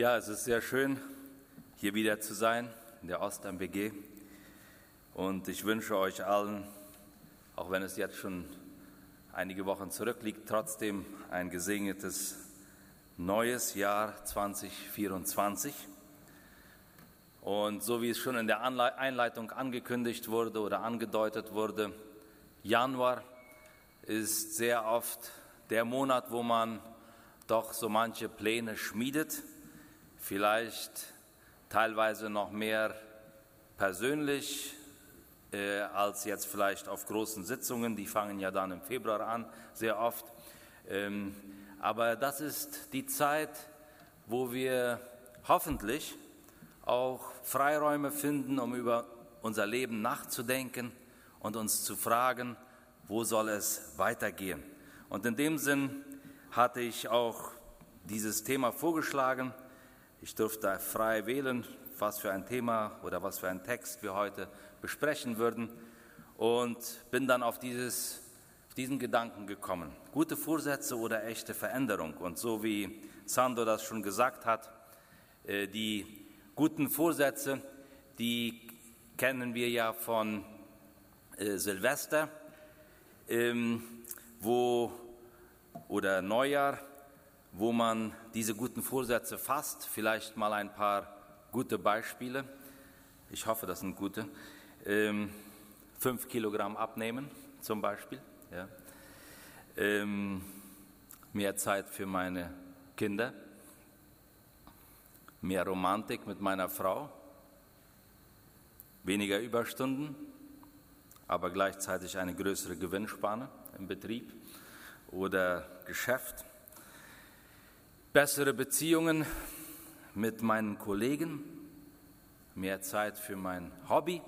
Ja, es ist sehr schön, hier wieder zu sein in der Ost-MBG. Und ich wünsche euch allen, auch wenn es jetzt schon einige Wochen zurückliegt, trotzdem ein gesegnetes neues Jahr 2024. Und so wie es schon in der Einleitung angekündigt wurde oder angedeutet wurde, Januar ist sehr oft der Monat, wo man doch so manche Pläne schmiedet, vielleicht teilweise noch mehr persönlich äh, als jetzt vielleicht auf großen Sitzungen, die fangen ja dann im Februar an, sehr oft. Ähm, aber das ist die Zeit, wo wir hoffentlich auch Freiräume finden, um über unser Leben nachzudenken und uns zu fragen, wo soll es weitergehen. Und in dem Sinn hatte ich auch dieses Thema vorgeschlagen. Ich durfte frei wählen, was für ein Thema oder was für ein Text wir heute besprechen würden und bin dann auf, dieses, auf diesen Gedanken gekommen. Gute Vorsätze oder echte Veränderung. Und so wie Sando das schon gesagt hat, äh, die guten Vorsätze, die kennen wir ja von äh, Silvester, ähm, wo oder Neujahr, wo man diese guten Vorsätze fasst. Vielleicht mal ein paar gute Beispiele. Ich hoffe, das sind gute. Ähm, fünf Kilogramm abnehmen zum Beispiel. Ja. Ähm, mehr Zeit für meine Kinder. Mehr Romantik mit meiner Frau. Weniger Überstunden, aber gleichzeitig eine größere Gewinnspanne im Betrieb oder Geschäft, bessere Beziehungen mit meinen Kollegen, mehr Zeit für mein Hobby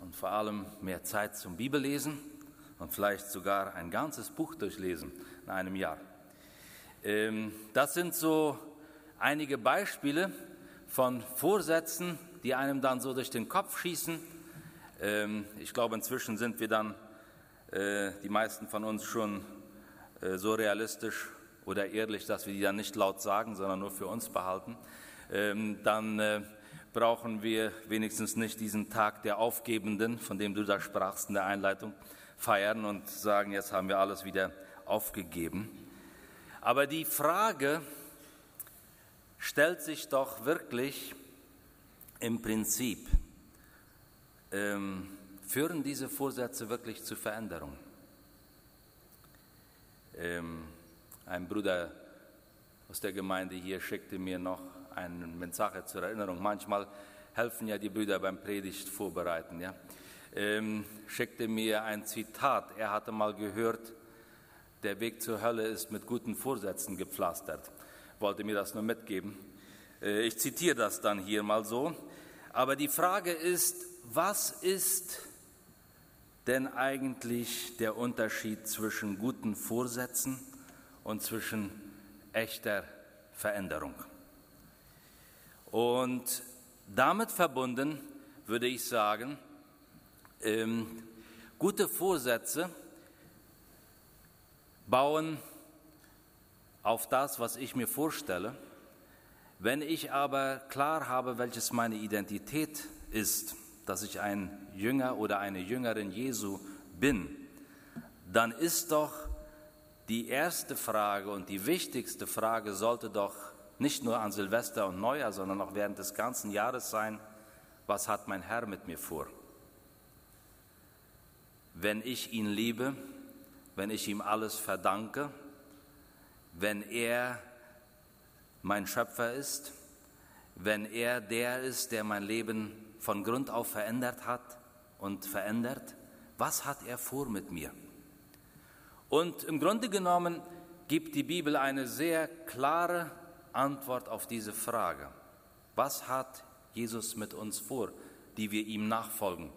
und vor allem mehr Zeit zum Bibellesen und vielleicht sogar ein ganzes Buch durchlesen in einem Jahr. Ähm, das sind so einige Beispiele von Vorsätzen, die einem dann so durch den Kopf schießen. Ähm, ich glaube, inzwischen sind wir dann äh, die meisten von uns schon äh, so realistisch oder ehrlich, dass wir die dann nicht laut sagen, sondern nur für uns behalten, ähm, dann äh, brauchen wir wenigstens nicht diesen Tag der Aufgebenden, von dem du da sprachst in der Einleitung, feiern und sagen, jetzt haben wir alles wieder aufgegeben. Aber die Frage stellt sich doch wirklich im Prinzip, ähm, Führen diese Vorsätze wirklich zu Veränderung? Ähm, ein Bruder aus der Gemeinde hier schickte mir noch eine Mensage zur Erinnerung. Manchmal helfen ja die Brüder beim Predigt vorbereiten. Ja? Ähm, schickte mir ein Zitat. Er hatte mal gehört, der Weg zur Hölle ist mit guten Vorsätzen gepflastert. Wollte mir das nur mitgeben. Äh, ich zitiere das dann hier mal so. Aber die Frage ist, was ist denn eigentlich der Unterschied zwischen guten Vorsätzen und zwischen echter Veränderung? Und damit verbunden würde ich sagen, ähm, gute Vorsätze bauen auf das, was ich mir vorstelle. Wenn ich aber klar habe, welches meine Identität ist, dass ich ein Jünger oder eine Jüngerin Jesu bin, dann ist doch die erste Frage und die wichtigste Frage sollte doch nicht nur an Silvester und Neujahr, sondern auch während des ganzen Jahres sein, was hat mein Herr mit mir vor? Wenn ich ihn liebe, wenn ich ihm alles verdanke, wenn er mein Schöpfer ist, wenn er der ist, der mein Leben von Grund auf verändert hat und verändert? Was hat er vor mit mir? Und im Grunde genommen gibt die Bibel eine sehr klare Antwort auf diese Frage. Was hat Jesus mit uns vor, die wir ihm nachfolgen,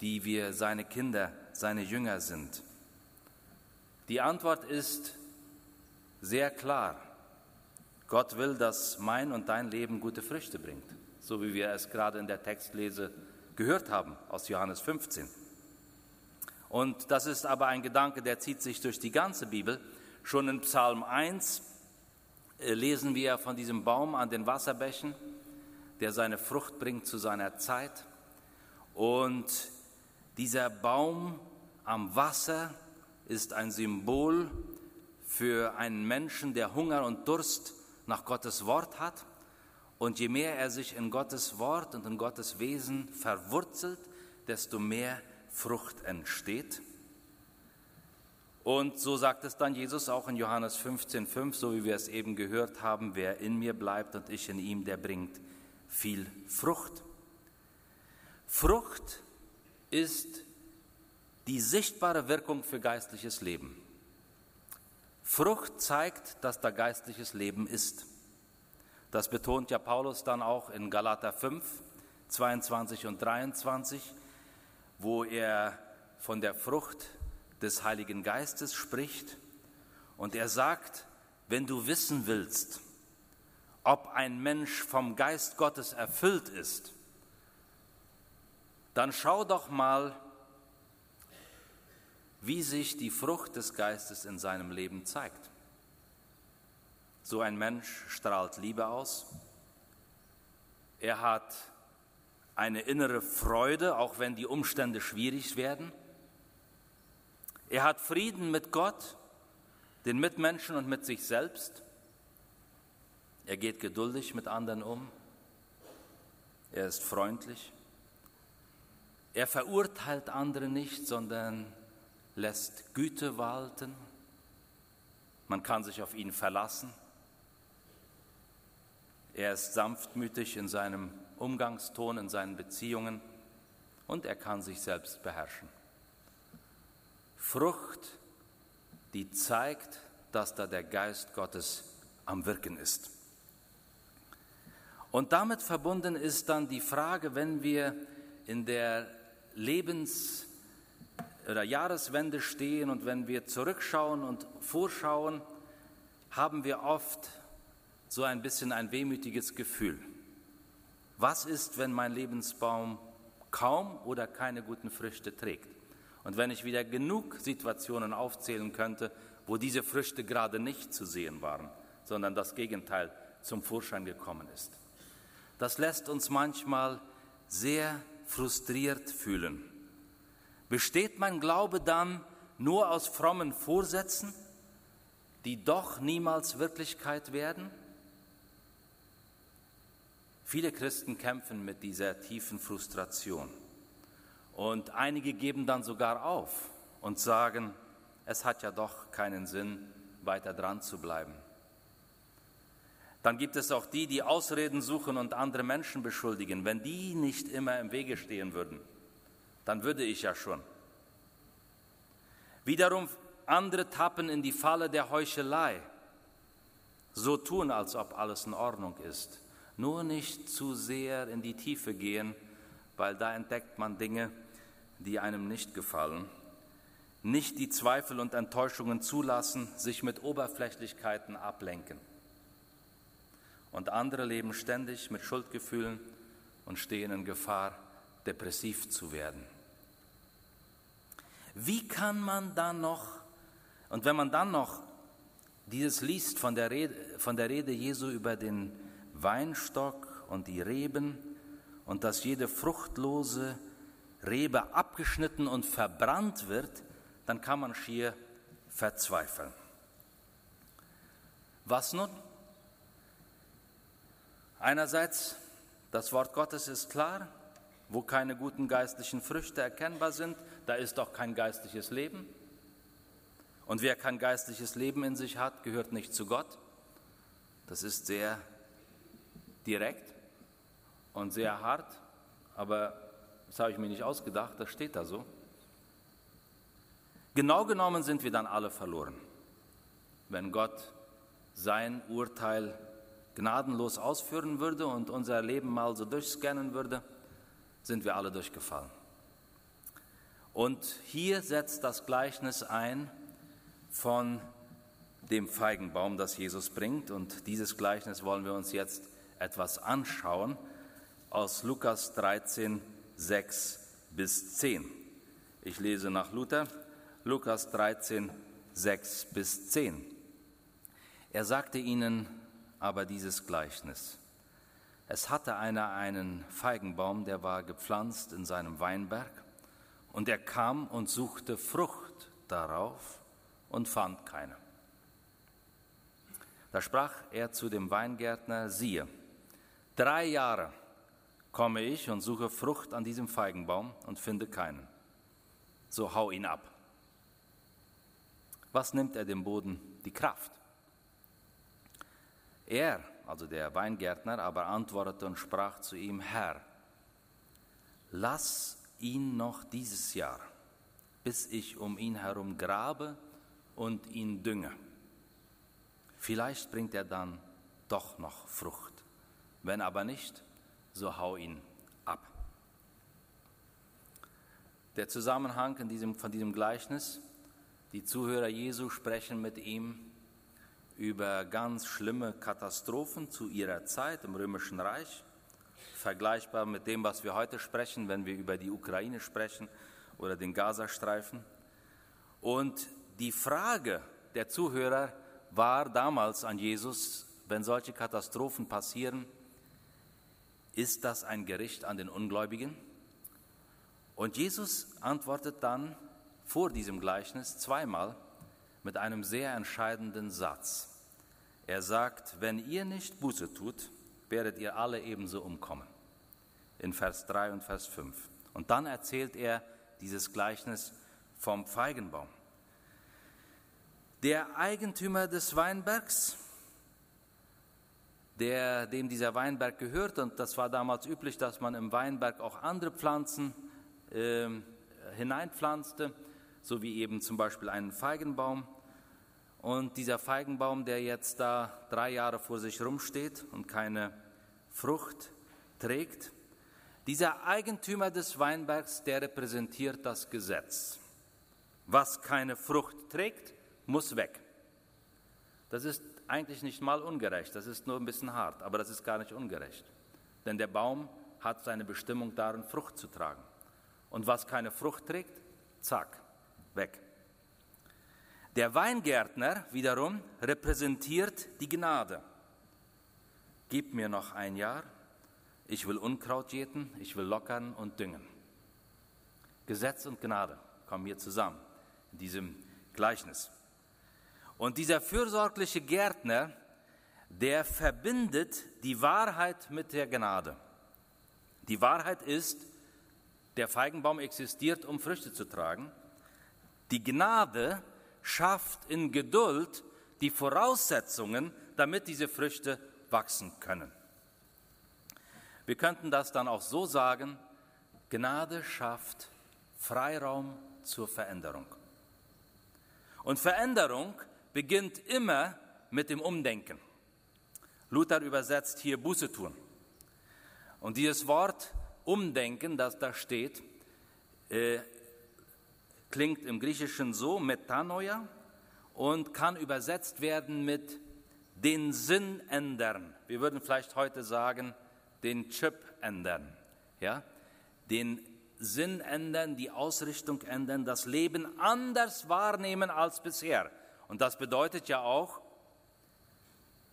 die wir seine Kinder, seine Jünger sind? Die Antwort ist sehr klar. Gott will, dass mein und dein Leben gute Früchte bringt so wie wir es gerade in der Textlese gehört haben aus Johannes 15. Und das ist aber ein Gedanke, der zieht sich durch die ganze Bibel. Schon in Psalm 1 äh, lesen wir von diesem Baum an den Wasserbächen, der seine Frucht bringt zu seiner Zeit. Und dieser Baum am Wasser ist ein Symbol für einen Menschen, der Hunger und Durst nach Gottes Wort hat. Und je mehr er sich in Gottes Wort und in Gottes Wesen verwurzelt, desto mehr Frucht entsteht. Und so sagt es dann Jesus auch in Johannes 15,5, so wie wir es eben gehört haben, wer in mir bleibt und ich in ihm, der bringt viel Frucht. Frucht ist die sichtbare Wirkung für geistliches Leben. Frucht zeigt, dass da geistliches Leben ist. Das betont ja Paulus dann auch in Galater 5, 22 und 23, wo er von der Frucht des Heiligen Geistes spricht. Und er sagt, wenn du wissen willst, ob ein Mensch vom Geist Gottes erfüllt ist, dann schau doch mal, wie sich die Frucht des Geistes in seinem Leben zeigt. So ein Mensch strahlt Liebe aus. Er hat eine innere Freude, auch wenn die Umstände schwierig werden. Er hat Frieden mit Gott, den Mitmenschen und mit sich selbst. Er geht geduldig mit anderen um. Er ist freundlich. Er verurteilt andere nicht, sondern lässt Güte walten. Man kann sich auf ihn verlassen. Er ist sanftmütig in seinem Umgangston, in seinen Beziehungen und er kann sich selbst beherrschen. Frucht, die zeigt, dass da der Geist Gottes am Wirken ist. Und damit verbunden ist dann die Frage, wenn wir in der Lebens- oder Jahreswende stehen und wenn wir zurückschauen und vorschauen, haben wir oft so ein bisschen ein wehmütiges Gefühl. Was ist, wenn mein Lebensbaum kaum oder keine guten Früchte trägt? Und wenn ich wieder genug Situationen aufzählen könnte, wo diese Früchte gerade nicht zu sehen waren, sondern das Gegenteil zum Vorschein gekommen ist. Das lässt uns manchmal sehr frustriert fühlen. Besteht mein Glaube dann nur aus frommen Vorsätzen, die doch niemals Wirklichkeit werden? Viele Christen kämpfen mit dieser tiefen Frustration. Und einige geben dann sogar auf und sagen, es hat ja doch keinen Sinn, weiter dran zu bleiben. Dann gibt es auch die, die Ausreden suchen und andere Menschen beschuldigen. Wenn die nicht immer im Wege stehen würden, dann würde ich ja schon. Wiederum andere tappen in die Falle der Heuchelei, so tun, als ob alles in Ordnung ist. Nur nicht zu sehr in die Tiefe gehen, weil da entdeckt man Dinge, die einem nicht gefallen. Nicht die Zweifel und Enttäuschungen zulassen, sich mit Oberflächlichkeiten ablenken. Und andere leben ständig mit Schuldgefühlen und stehen in Gefahr, depressiv zu werden. Wie kann man dann noch, und wenn man dann noch dieses liest von der Rede, von der Rede Jesu über den Weinstock und die Reben und dass jede fruchtlose Rebe abgeschnitten und verbrannt wird, dann kann man schier verzweifeln. Was nun? Einerseits, das Wort Gottes ist klar, wo keine guten geistlichen Früchte erkennbar sind, da ist doch kein geistliches Leben. Und wer kein geistliches Leben in sich hat, gehört nicht zu Gott. Das ist sehr direkt und sehr hart, aber das habe ich mir nicht ausgedacht, das steht da so. Genau genommen sind wir dann alle verloren, wenn Gott sein Urteil gnadenlos ausführen würde und unser Leben mal so durchscannen würde, sind wir alle durchgefallen. Und hier setzt das Gleichnis ein von dem Feigenbaum, das Jesus bringt. Und dieses Gleichnis wollen wir uns jetzt etwas anschauen aus Lukas 13, 6 bis 10. Ich lese nach Luther, Lukas 13, 6 bis 10. Er sagte ihnen, aber dieses Gleichnis. Es hatte einer einen Feigenbaum, der war gepflanzt in seinem Weinberg, und er kam und suchte Frucht darauf und fand keine. Da sprach er zu dem Weingärtner, siehe, drei Jahre komme ich und suche Frucht an diesem Feigenbaum und finde keinen. So hau ihn ab. Was nimmt er dem Boden? Die Kraft. Er, also der Weingärtner, aber antwortete und sprach zu ihm, Herr, lass ihn noch dieses Jahr, bis ich um ihn herum grabe und ihn dünge. Vielleicht bringt er dann doch noch Frucht. Wenn aber nicht, so hau ihn ab. Der Zusammenhang in diesem, von diesem Gleichnis, die Zuhörer Jesu sprechen mit ihm über ganz schlimme Katastrophen zu ihrer Zeit im Römischen Reich, vergleichbar mit dem, was wir heute sprechen, wenn wir über die Ukraine sprechen oder den Gazastreifen. Und die Frage der Zuhörer war damals an Jesus, wenn solche Katastrophen passieren, ist das ein Gericht an den Ungläubigen? Und Jesus antwortet dann vor diesem Gleichnis zweimal mit einem sehr entscheidenden Satz. Er sagt, wenn ihr nicht Buße tut, werdet ihr alle ebenso umkommen. In Vers 3 und Vers 5. Und dann erzählt er dieses Gleichnis vom Feigenbaum. Der Eigentümer des Weinbergs, der, dem dieser Weinberg gehört, und das war damals üblich, dass man im Weinberg auch andere Pflanzen äh, hineinpflanzte, so wie eben zum Beispiel einen Feigenbaum. Und dieser Feigenbaum, der jetzt da drei Jahre vor sich rumsteht und keine Frucht trägt, dieser Eigentümer des Weinbergs, der repräsentiert das Gesetz. Was keine Frucht trägt, muss weg. Das ist eigentlich nicht mal ungerecht, das ist nur ein bisschen hart, aber das ist gar nicht ungerecht. Denn der Baum hat seine Bestimmung darin, Frucht zu tragen. Und was keine Frucht trägt, zack, weg. Der Weingärtner wiederum repräsentiert die Gnade. Gib mir noch ein Jahr, ich will Unkraut jäten, ich will lockern und düngen. Gesetz und Gnade kommen hier zusammen in diesem Gleichnis. Und dieser fürsorgliche Gärtner, der verbindet die Wahrheit mit der Gnade. Die Wahrheit ist, der Feigenbaum existiert, um Früchte zu tragen. Die Gnade schafft in Geduld die Voraussetzungen, damit diese Früchte wachsen können. Wir könnten das dann auch so sagen, Gnade schafft Freiraum zur Veränderung. Und Veränderung beginnt immer mit dem Umdenken. Luther übersetzt hier Buße tun. Und dieses Wort Umdenken, das da steht, äh, klingt im Griechischen so, Metanoia, und kann übersetzt werden mit den Sinn ändern. Wir würden vielleicht heute sagen, den Chip ändern. Ja? Den Sinn ändern, die Ausrichtung ändern, das Leben anders wahrnehmen als bisher. Und das bedeutet ja auch,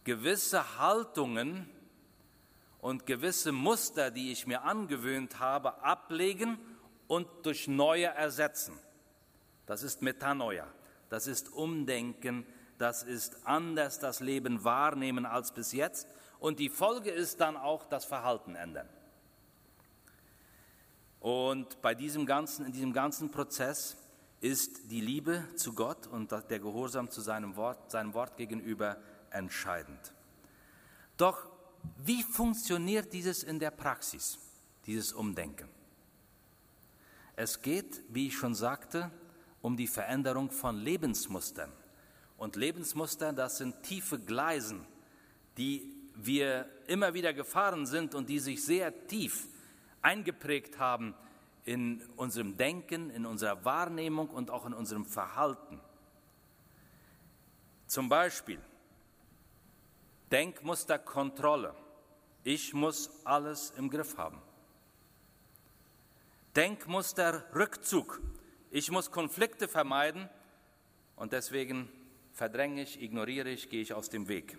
gewisse Haltungen und gewisse Muster, die ich mir angewöhnt habe, ablegen und durch neue ersetzen. Das ist Metanoia, das ist Umdenken, das ist anders das Leben wahrnehmen als bis jetzt. Und die Folge ist dann auch das Verhalten ändern. Und bei diesem ganzen, in diesem ganzen Prozess ist die Liebe zu Gott und der Gehorsam zu seinem Wort, seinem Wort gegenüber entscheidend. Doch wie funktioniert dieses in der Praxis, dieses Umdenken? Es geht, wie ich schon sagte, um die Veränderung von Lebensmustern. Und Lebensmuster, das sind tiefe Gleisen, die wir immer wieder gefahren sind und die sich sehr tief eingeprägt haben in unserem Denken, in unserer Wahrnehmung und auch in unserem Verhalten. Zum Beispiel Denkmuster Kontrolle. Ich muss alles im Griff haben. Denkmuster Rückzug. Ich muss Konflikte vermeiden und deswegen verdränge ich, ignoriere ich, gehe ich aus dem Weg.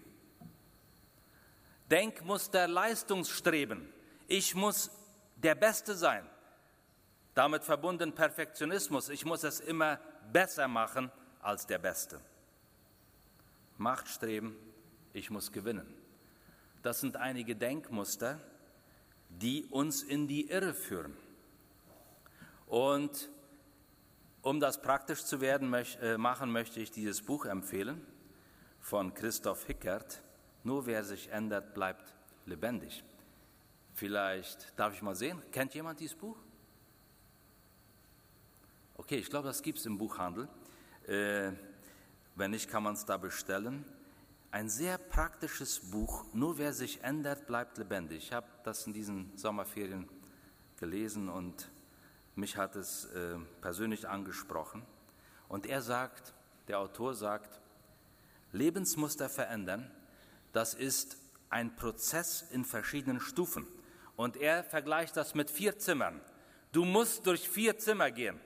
Denkmuster Leistungsstreben. Ich muss der Beste sein. Damit verbunden Perfektionismus. Ich muss es immer besser machen als der Beste. Machtstreben. Ich muss gewinnen. Das sind einige Denkmuster, die uns in die Irre führen. Und um das praktisch zu werden, äh, machen, möchte ich dieses Buch empfehlen von Christoph Hickert. Nur wer sich ändert, bleibt lebendig. Vielleicht darf ich mal sehen. Kennt jemand dieses Buch? Okay, ich glaube, das gibt es im Buchhandel. Äh, wenn nicht, kann man es da bestellen. Ein sehr praktisches Buch. Nur wer sich ändert, bleibt lebendig. Ich habe das in diesen Sommerferien gelesen und mich hat es äh, persönlich angesprochen. Und er sagt, der Autor sagt, Lebensmuster verändern, das ist ein Prozess in verschiedenen Stufen. Und er vergleicht das mit vier Zimmern. Du musst durch vier Zimmer gehen,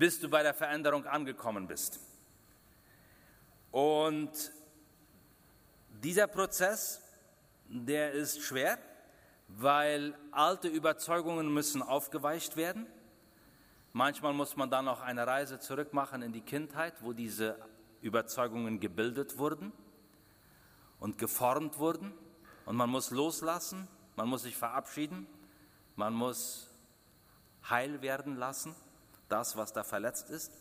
bis du bei der Veränderung angekommen bist. Und dieser Prozess, der ist schwer, weil alte Überzeugungen müssen aufgeweicht werden. Manchmal muss man dann auch eine Reise zurück machen in die Kindheit, wo diese Überzeugungen gebildet wurden und geformt wurden. Und man muss loslassen, man muss sich verabschieden, man muss heil werden lassen, das, was da verletzt ist.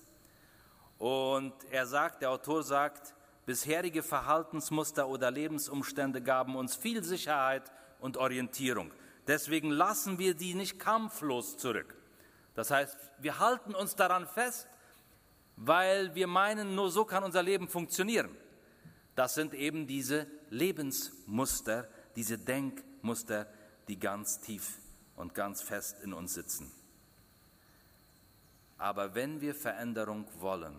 Und er sagt, der Autor sagt, bisherige Verhaltensmuster oder Lebensumstände gaben uns viel Sicherheit und Orientierung. Deswegen lassen wir die nicht kampflos zurück. Das heißt, wir halten uns daran fest, weil wir meinen, nur so kann unser Leben funktionieren. Das sind eben diese Lebensmuster, diese Denkmuster, die ganz tief und ganz fest in uns sitzen. Aber wenn wir Veränderung wollen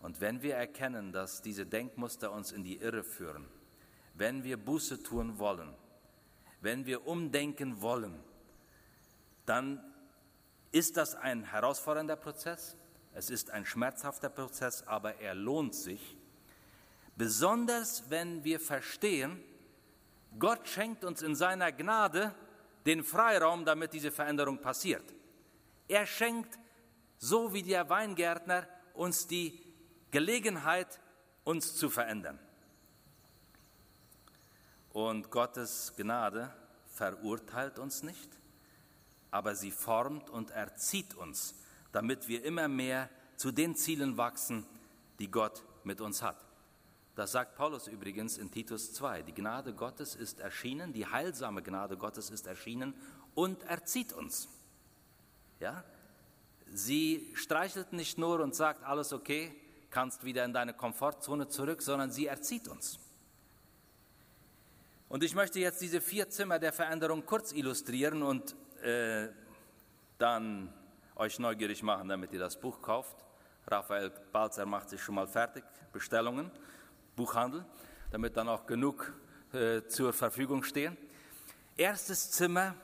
und wenn wir erkennen, dass diese Denkmuster uns in die Irre führen, wenn wir Buße tun wollen, wenn wir umdenken wollen, dann ist das ein herausfordernder Prozess, es ist ein schmerzhafter Prozess, aber er lohnt sich, besonders wenn wir verstehen, Gott schenkt uns in seiner Gnade den Freiraum, damit diese Veränderung passiert. Er schenkt, so wie der Weingärtner, uns die Gelegenheit, uns zu verändern. Und Gottes Gnade verurteilt uns nicht, aber sie formt und erzieht uns, damit wir immer mehr zu den Zielen wachsen, die Gott mit uns hat. Das sagt Paulus übrigens in Titus 2. Die Gnade Gottes ist erschienen, die heilsame Gnade Gottes ist erschienen und erzieht uns. Ja? Sie streichelt nicht nur und sagt, alles okay, kannst wieder in deine Komfortzone zurück, sondern sie erzieht uns. Und ich möchte jetzt diese vier Zimmer der Veränderung kurz illustrieren und äh, dann euch neugierig machen, damit ihr das Buch kauft. Raphael Balzer macht sich schon mal fertig, Bestellungen, Buchhandel, damit dann auch genug äh, zur Verfügung stehen. Erstes Zimmer,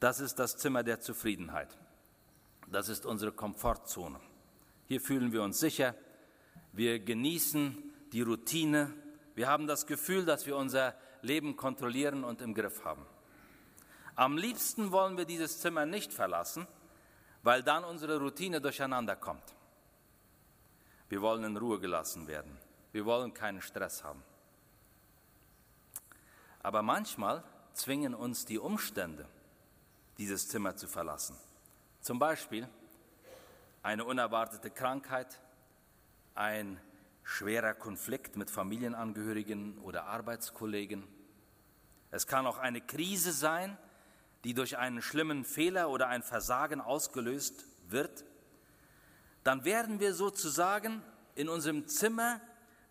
das ist das Zimmer der Zufriedenheit. Das ist unsere Komfortzone. Hier fühlen wir uns sicher, wir genießen die Routine, wir haben das Gefühl, dass wir unser Leben kontrollieren und im Griff haben. Am liebsten wollen wir dieses Zimmer nicht verlassen, weil dann unsere Routine durcheinander kommt. Wir wollen in Ruhe gelassen werden. Wir wollen keinen Stress haben. Aber manchmal zwingen uns die Umstände, dieses Zimmer zu verlassen. Zum Beispiel eine unerwartete Krankheit, ein schwerer Konflikt mit Familienangehörigen oder Arbeitskollegen. Es kann auch eine Krise sein, die durch einen schlimmen Fehler oder ein Versagen ausgelöst wird, dann werden wir sozusagen in unserem Zimmer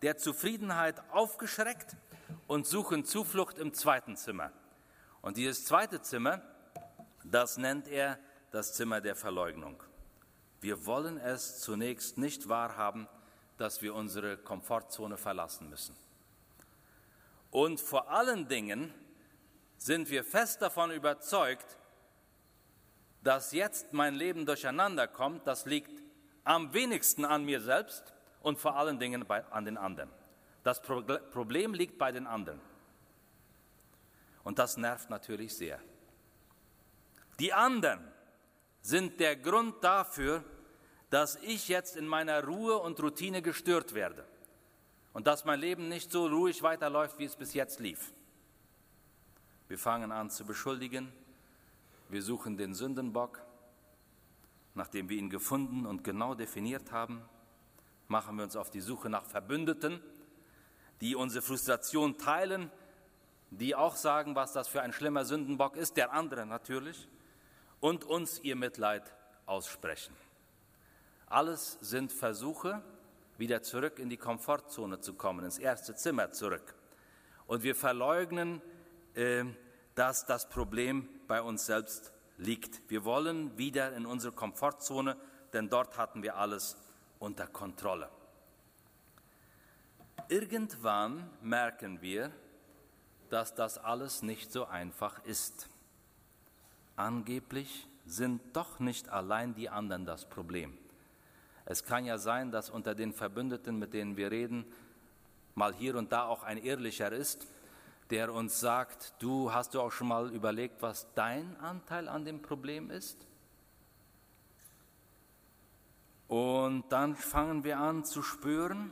der Zufriedenheit aufgeschreckt und suchen Zuflucht im zweiten Zimmer. Und dieses zweite Zimmer, das nennt er das Zimmer der Verleugnung. Wir wollen es zunächst nicht wahrhaben, dass wir unsere Komfortzone verlassen müssen. Und vor allen Dingen sind wir fest davon überzeugt, dass jetzt mein Leben durcheinander kommt, das liegt am wenigsten an mir selbst und vor allen Dingen bei, an den anderen. Das Problem liegt bei den anderen. Und das nervt natürlich sehr. Die anderen sind der Grund dafür, dass ich jetzt in meiner Ruhe und Routine gestört werde und dass mein Leben nicht so ruhig weiterläuft, wie es bis jetzt lief. Wir fangen an zu beschuldigen, wir suchen den Sündenbock, nachdem wir ihn gefunden und genau definiert haben, machen wir uns auf die Suche nach Verbündeten, die unsere Frustration teilen, die auch sagen, was das für ein schlimmer Sündenbock ist, der andere natürlich, und uns ihr Mitleid aussprechen. Alles sind Versuche, wieder zurück in die Komfortzone zu kommen, ins erste Zimmer zurück. Und wir verleugnen, äh, dass das Problem bei uns selbst liegt. Wir wollen wieder in unsere Komfortzone, denn dort hatten wir alles unter Kontrolle. Irgendwann merken wir, dass das alles nicht so einfach ist. Angeblich sind doch nicht allein die anderen das Problem. Es kann ja sein, dass unter den Verbündeten, mit denen wir reden, mal hier und da auch ein ehrlicher ist, der uns sagt, du hast du auch schon mal überlegt, was dein Anteil an dem Problem ist? Und dann fangen wir an zu spüren,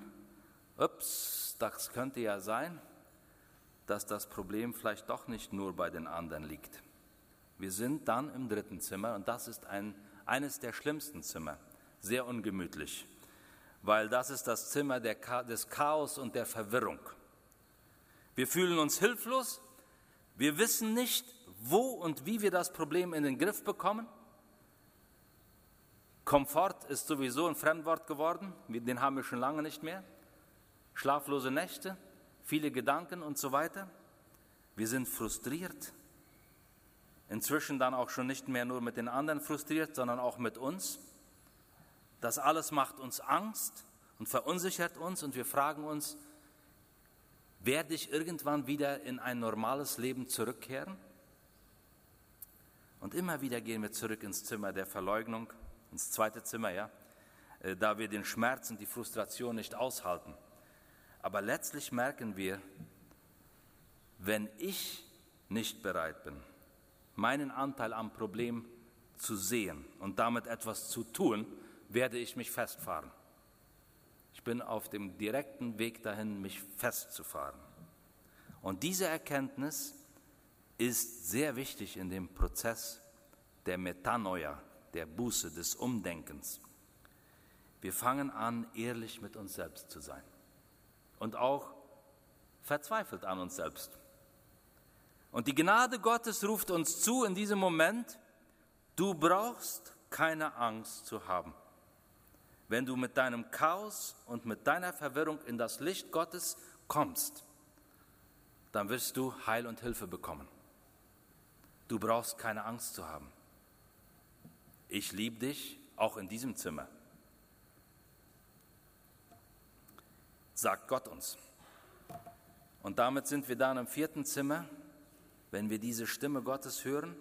ups, das könnte ja sein, dass das Problem vielleicht doch nicht nur bei den anderen liegt. Wir sind dann im dritten Zimmer und das ist ein, eines der schlimmsten Zimmer sehr ungemütlich, weil das ist das Zimmer der, des Chaos und der Verwirrung. Wir fühlen uns hilflos, wir wissen nicht, wo und wie wir das Problem in den Griff bekommen. Komfort ist sowieso ein Fremdwort geworden, den haben wir schon lange nicht mehr. Schlaflose Nächte, viele Gedanken und so weiter. Wir sind frustriert. Inzwischen dann auch schon nicht mehr nur mit den anderen frustriert, sondern auch mit uns. Das alles macht uns Angst und verunsichert uns und wir fragen uns, werde ich irgendwann wieder in ein normales Leben zurückkehren? Und immer wieder gehen wir zurück ins Zimmer der Verleugnung, ins zweite Zimmer, ja, äh, da wir den Schmerz und die Frustration nicht aushalten. Aber letztlich merken wir, wenn ich nicht bereit bin, meinen Anteil am Problem zu sehen und damit etwas zu tun, werde ich mich festfahren. Ich bin auf dem direkten Weg dahin, mich festzufahren. Und diese Erkenntnis ist sehr wichtig in dem Prozess der Metanoia, der Buße, des Umdenkens. Wir fangen an, ehrlich mit uns selbst zu sein und auch verzweifelt an uns selbst. Und die Gnade Gottes ruft uns zu in diesem Moment, du brauchst keine Angst zu haben. Wenn du mit deinem Chaos und mit deiner Verwirrung in das Licht Gottes kommst, dann wirst du Heil und Hilfe bekommen. Du brauchst keine Angst zu haben. Ich liebe dich auch in diesem Zimmer. Sagt Gott uns. Und damit sind wir dann im vierten Zimmer, wenn wir diese Stimme Gottes hören.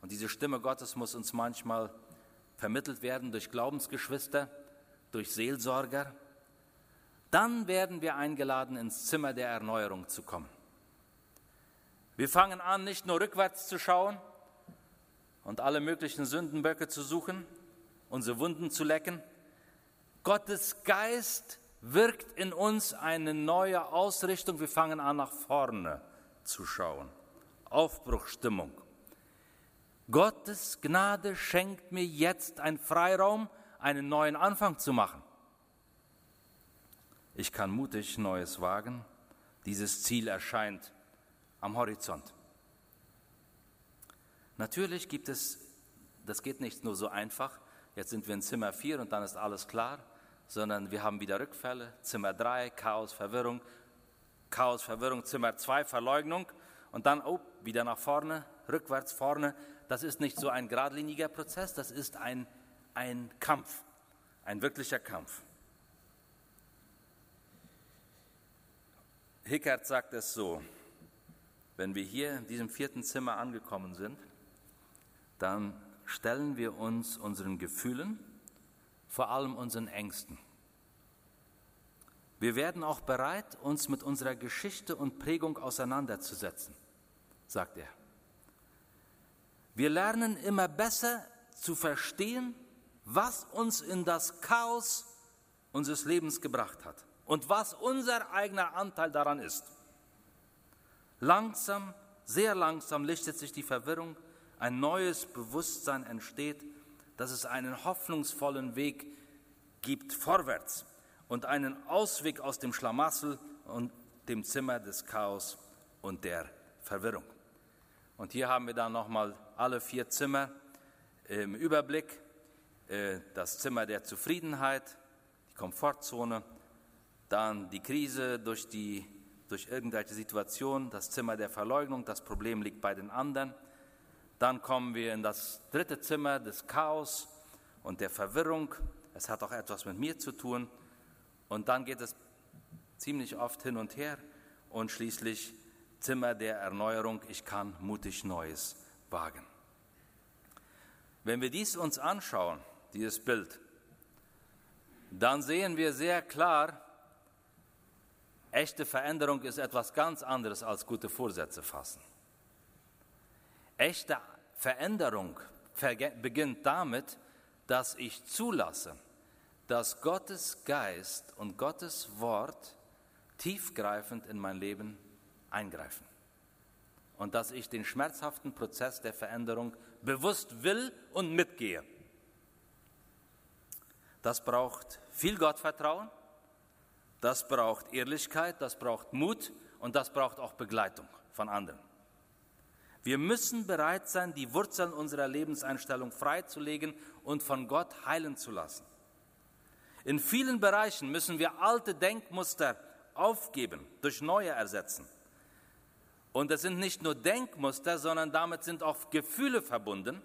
Und diese Stimme Gottes muss uns manchmal vermittelt werden durch Glaubensgeschwister, durch Seelsorger, dann werden wir eingeladen, ins Zimmer der Erneuerung zu kommen. Wir fangen an, nicht nur rückwärts zu schauen und alle möglichen Sündenböcke zu suchen, unsere Wunden zu lecken. Gottes Geist wirkt in uns eine neue Ausrichtung. Wir fangen an, nach vorne zu schauen. Aufbruchstimmung. Gottes Gnade schenkt mir jetzt einen Freiraum, einen neuen Anfang zu machen. Ich kann mutig Neues wagen. Dieses Ziel erscheint am Horizont. Natürlich gibt es, das geht nicht nur so einfach, jetzt sind wir in Zimmer 4 und dann ist alles klar, sondern wir haben wieder Rückfälle, Zimmer 3, Chaos, Verwirrung, Chaos, Verwirrung, Zimmer 2, Verleugnung und dann oh, wieder nach vorne, rückwärts, vorne. Das ist nicht so ein geradliniger Prozess, das ist ein ein Kampf, ein wirklicher Kampf. Hickert sagt es so, wenn wir hier in diesem vierten Zimmer angekommen sind, dann stellen wir uns unseren Gefühlen, vor allem unseren Ängsten. Wir werden auch bereit, uns mit unserer Geschichte und Prägung auseinanderzusetzen. sagt er. Wir lernen immer besser zu verstehen, was uns in das Chaos unseres Lebens gebracht hat und was unser eigener Anteil daran ist. Langsam, sehr langsam lichtet sich die Verwirrung, ein neues Bewusstsein entsteht, dass es einen hoffnungsvollen Weg gibt vorwärts und einen Ausweg aus dem Schlamassel und dem Zimmer des Chaos und der Verwirrung. Und hier haben wir dann nochmal alle vier Zimmer im Überblick. Äh, das Zimmer der Zufriedenheit, die Komfortzone, dann die Krise durch, die, durch irgendwelche Situation, das Zimmer der Verleugnung, das Problem liegt bei den anderen. Dann kommen wir in das dritte Zimmer des Chaos und der Verwirrung. Es hat auch etwas mit mir zu tun. Und dann geht es ziemlich oft hin und her und schließlich Zimmer der Erneuerung. Ich kann mutig Neues wagen. Wenn wir dies uns anschauen, dieses Bild, dann sehen wir sehr klar, Echte Veränderung ist etwas ganz anderes als gute Vorsätze fassen. Echte Veränderung beginnt damit, dass ich zulasse, dass Gottes Geist und Gottes Wort tiefgreifend in mein Leben eingreifen. Und dass ich den schmerzhaften Prozess der Veränderung bewusst will und mitgehe. Das braucht viel Gottvertrauen, das braucht Ehrlichkeit, das braucht Mut und das braucht auch Begleitung von anderen. Wir müssen bereit sein, die Wurzeln unserer Lebenseinstellung freizulegen und von Gott heilen zu lassen. In vielen Bereichen müssen wir alte Denkmuster aufgeben, durch neue ersetzen. Und es sind nicht nur Denkmuster, sondern damit sind auch Gefühle verbunden.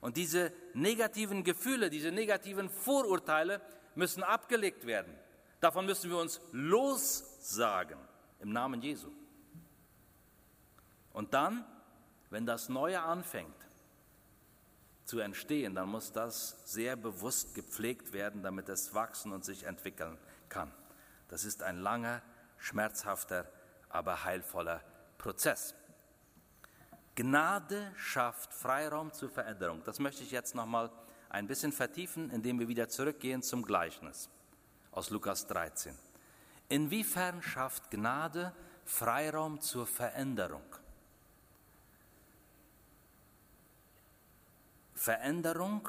Und diese negativen Gefühle, diese negativen Vorurteile müssen abgelegt werden. Davon müssen wir uns lossagen im Namen Jesu. Und dann, wenn das Neue anfängt zu entstehen, dann muss das sehr bewusst gepflegt werden, damit es wachsen und sich entwickeln kann. Das ist ein langer, schmerzhafter, aber heilvoller Prozess. Gnade schafft Freiraum zur Veränderung. Das möchte ich jetzt noch mal ein bisschen vertiefen, indem wir wieder zurückgehen zum Gleichnis aus Lukas 13. Inwiefern schafft Gnade Freiraum zur Veränderung? Veränderung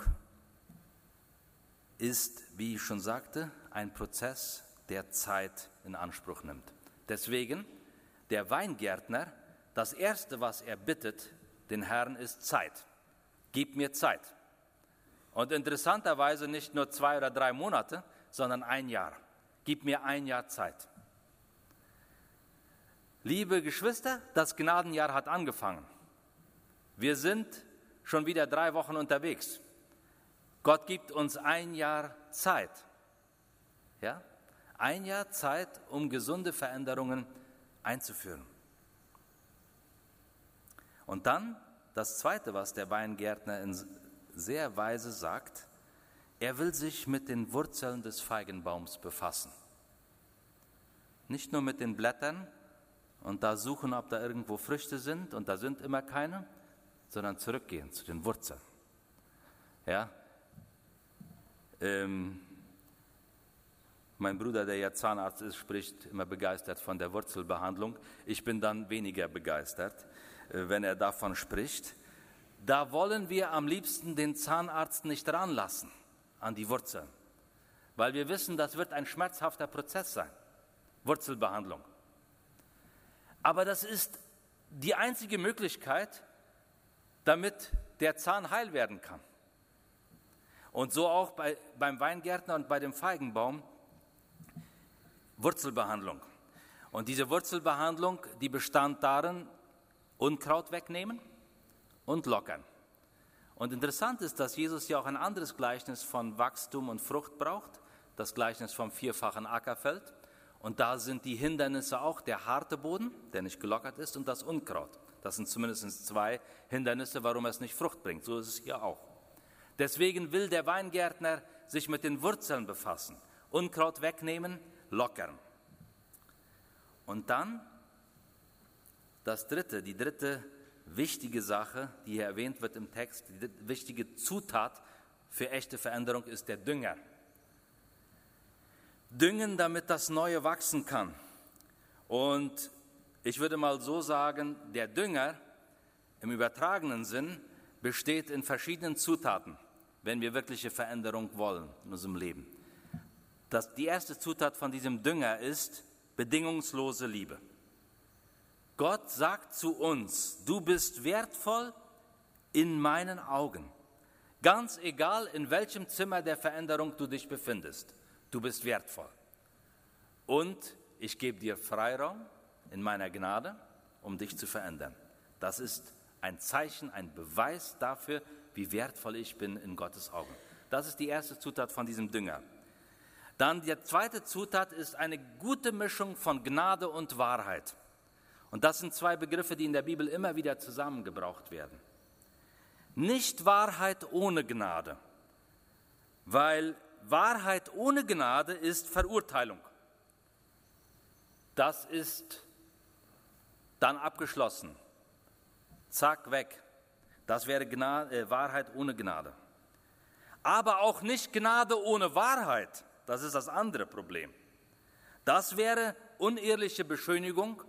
ist, wie ich schon sagte, ein Prozess, der Zeit in Anspruch nimmt. Deswegen, der Weingärtner, das Erste, was er bittet, den Herrn, ist Zeit. Gib mir Zeit. Und interessanterweise nicht nur zwei oder drei Monate, sondern ein Jahr. Gib mir ein Jahr Zeit. Liebe Geschwister, das Gnadenjahr hat angefangen. Wir sind schon wieder drei Wochen unterwegs. Gott gibt uns ein Jahr Zeit. Ja? Ein Jahr Zeit, um gesunde Veränderungen einzuführen. Und dann das Zweite, was der Weingärtner sehr weise sagt, er will sich mit den Wurzeln des Feigenbaums befassen. Nicht nur mit den Blättern und da suchen, ob da irgendwo Früchte sind und da sind immer keine, sondern zurückgehen zu den Wurzeln. Ja? Ähm, mein Bruder, der ja Zahnarzt ist, spricht immer begeistert von der Wurzelbehandlung. Ich bin dann weniger begeistert, äh, wenn er davon spricht. Da wollen wir am liebsten den Zahnarzt nicht ranlassen an die Wurzeln, weil wir wissen, das wird ein schmerzhafter Prozess sein, Wurzelbehandlung. Aber das ist die einzige Möglichkeit, damit der Zahn heil werden kann. Und so auch bei, beim Weingärtner und bei dem Feigenbaum Wurzelbehandlung. Und diese Wurzelbehandlung, die bestand darin, Unkraut wegnehmen und lockern. Und interessant ist, dass Jesus ja auch ein anderes Gleichnis von Wachstum und Frucht braucht, das Gleichnis vom vierfachen Ackerfeld. Und da sind die Hindernisse auch der harte Boden, der nicht gelockert ist, und das Unkraut. Das sind zumindest zwei Hindernisse, warum es nicht Frucht bringt. So ist es hier auch. Deswegen will der Weingärtner sich mit den Wurzeln befassen, Unkraut wegnehmen, lockern. Und dann das dritte, die dritte wichtige Sache, die hier erwähnt wird im Text, die wichtige Zutat für echte Veränderung ist der Dünger. Düngen, damit das Neue wachsen kann. Und ich würde mal so sagen, der Dünger im übertragenen Sinn besteht in verschiedenen Zutaten, wenn wir wirkliche Veränderung wollen in unserem Leben. Das, die erste Zutat von diesem Dünger ist bedingungslose Liebe. Gott sagt zu uns, du bist wertvoll in meinen Augen. Ganz egal, in welchem Zimmer der Veränderung du dich befindest, du bist wertvoll. Und ich gebe dir Freiraum in meiner Gnade, um dich zu verändern. Das ist ein Zeichen, ein Beweis dafür, wie wertvoll ich bin in Gottes Augen. Das ist die erste Zutat von diesem Dünger. Dann die zweite Zutat ist eine gute Mischung von Gnade und Wahrheit. Und das sind zwei Begriffe, die in der Bibel immer wieder zusammengebraucht werden. Nicht Wahrheit ohne Gnade, weil Wahrheit ohne Gnade ist Verurteilung. Das ist dann abgeschlossen. Zack, weg. Das wäre Gnade, äh, Wahrheit ohne Gnade. Aber auch nicht Gnade ohne Wahrheit. Das ist das andere Problem. Das wäre unehrliche Beschönigung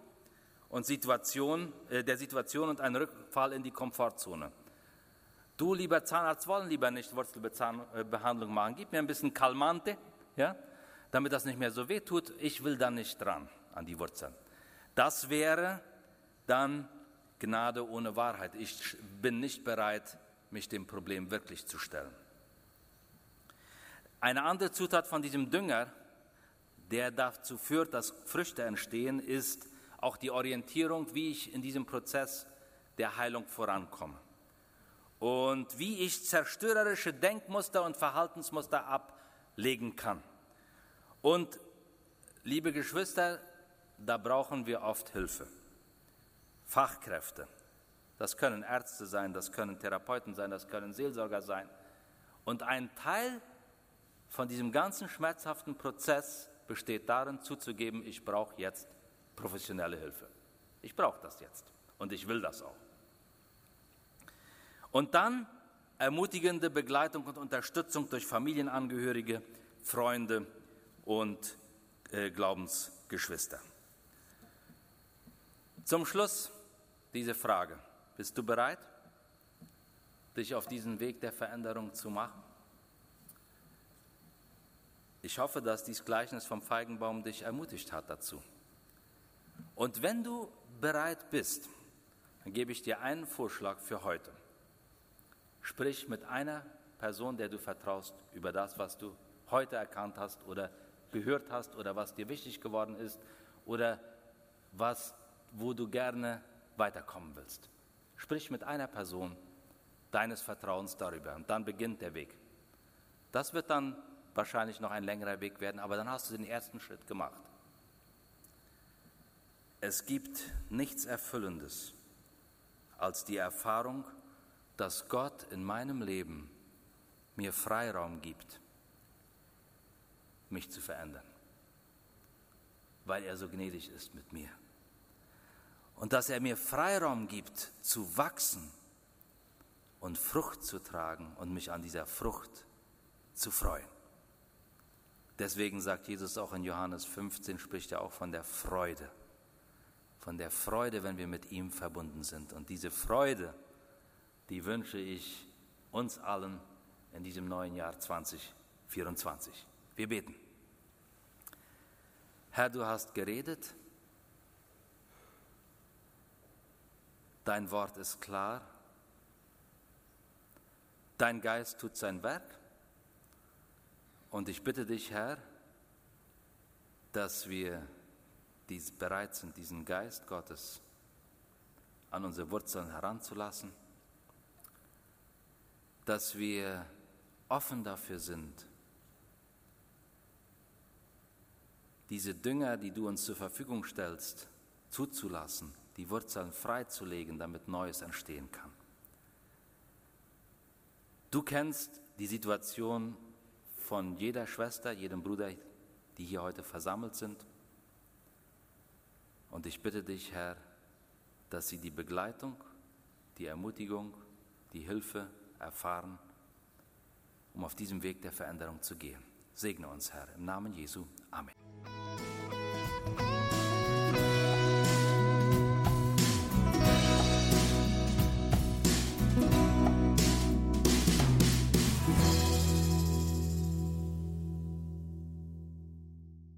und Situation, äh, der Situation und ein Rückfall in die Komfortzone. Du, lieber Zahnarzt, wollen lieber nicht Wurzelbehandlung machen. Gib mir ein bisschen Calmante, ja, damit das nicht mehr so weh tut. Ich will da nicht dran an die Wurzeln. Das wäre dann Gnade ohne Wahrheit. Ich bin nicht bereit, mich dem Problem wirklich zu stellen. Eine andere Zutat von diesem Dünger, der dazu führt, dass Früchte entstehen, ist auch die Orientierung, wie ich in diesem Prozess der Heilung vorankomme. Und wie ich zerstörerische Denkmuster und Verhaltensmuster ablegen kann. Und liebe Geschwister, da brauchen wir oft Hilfe. Fachkräfte. Das können Ärzte sein, das können Therapeuten sein, das können Seelsorger sein. Und ein Teil von diesem ganzen schmerzhaften Prozess besteht darin, zuzugeben, ich brauche jetzt professionelle Hilfe. Ich brauche das jetzt und ich will das auch. Und dann ermutigende Begleitung und Unterstützung durch Familienangehörige, Freunde und äh, Glaubensgeschwister. Zum Schluss diese Frage. Bist du bereit, dich auf diesen Weg der Veränderung zu machen? Ich hoffe, dass dieses Gleichnis vom Feigenbaum dich ermutigt hat dazu. Und wenn du bereit bist, dann gebe ich dir einen Vorschlag für heute. Sprich mit einer Person, der du vertraust, über das, was du heute erkannt hast oder gehört hast oder was dir wichtig geworden ist oder was, wo du gerne weiterkommen willst. Sprich mit einer Person deines Vertrauens darüber und dann beginnt der Weg. Das wird dann wahrscheinlich noch ein längerer Weg werden, aber dann hast du den ersten Schritt gemacht. Es gibt nichts Erfüllendes als die Erfahrung, dass Gott in meinem Leben mir Freiraum gibt, mich zu verändern, weil er so gnädig ist mit mir. Und dass er mir Freiraum gibt, zu wachsen und Frucht zu tragen und mich an dieser Frucht zu freuen. Deswegen sagt Jesus auch in Johannes 15, spricht er auch von der Freude von der Freude, wenn wir mit ihm verbunden sind. Und diese Freude, die wünsche ich uns allen in diesem neuen Jahr 2024. Wir beten. Herr, du hast geredet, dein Wort ist klar, dein Geist tut sein Werk. Und ich bitte dich, Herr, dass wir die bereit sind, diesen Geist Gottes an unsere Wurzeln heranzulassen, dass wir offen dafür sind, diese Dünger, die du uns zur Verfügung stellst, zuzulassen, die Wurzeln freizulegen, damit Neues entstehen kann. Du kennst die Situation von jeder Schwester, jedem Bruder, die hier heute versammelt sind. Und ich bitte dich, Herr, dass sie die Begleitung die Ermutigung, die Hilfe erfahren, um auf diesem Weg der Veränderung zu gehen. Segne uns, Herr, im Namen Jesu. Amen.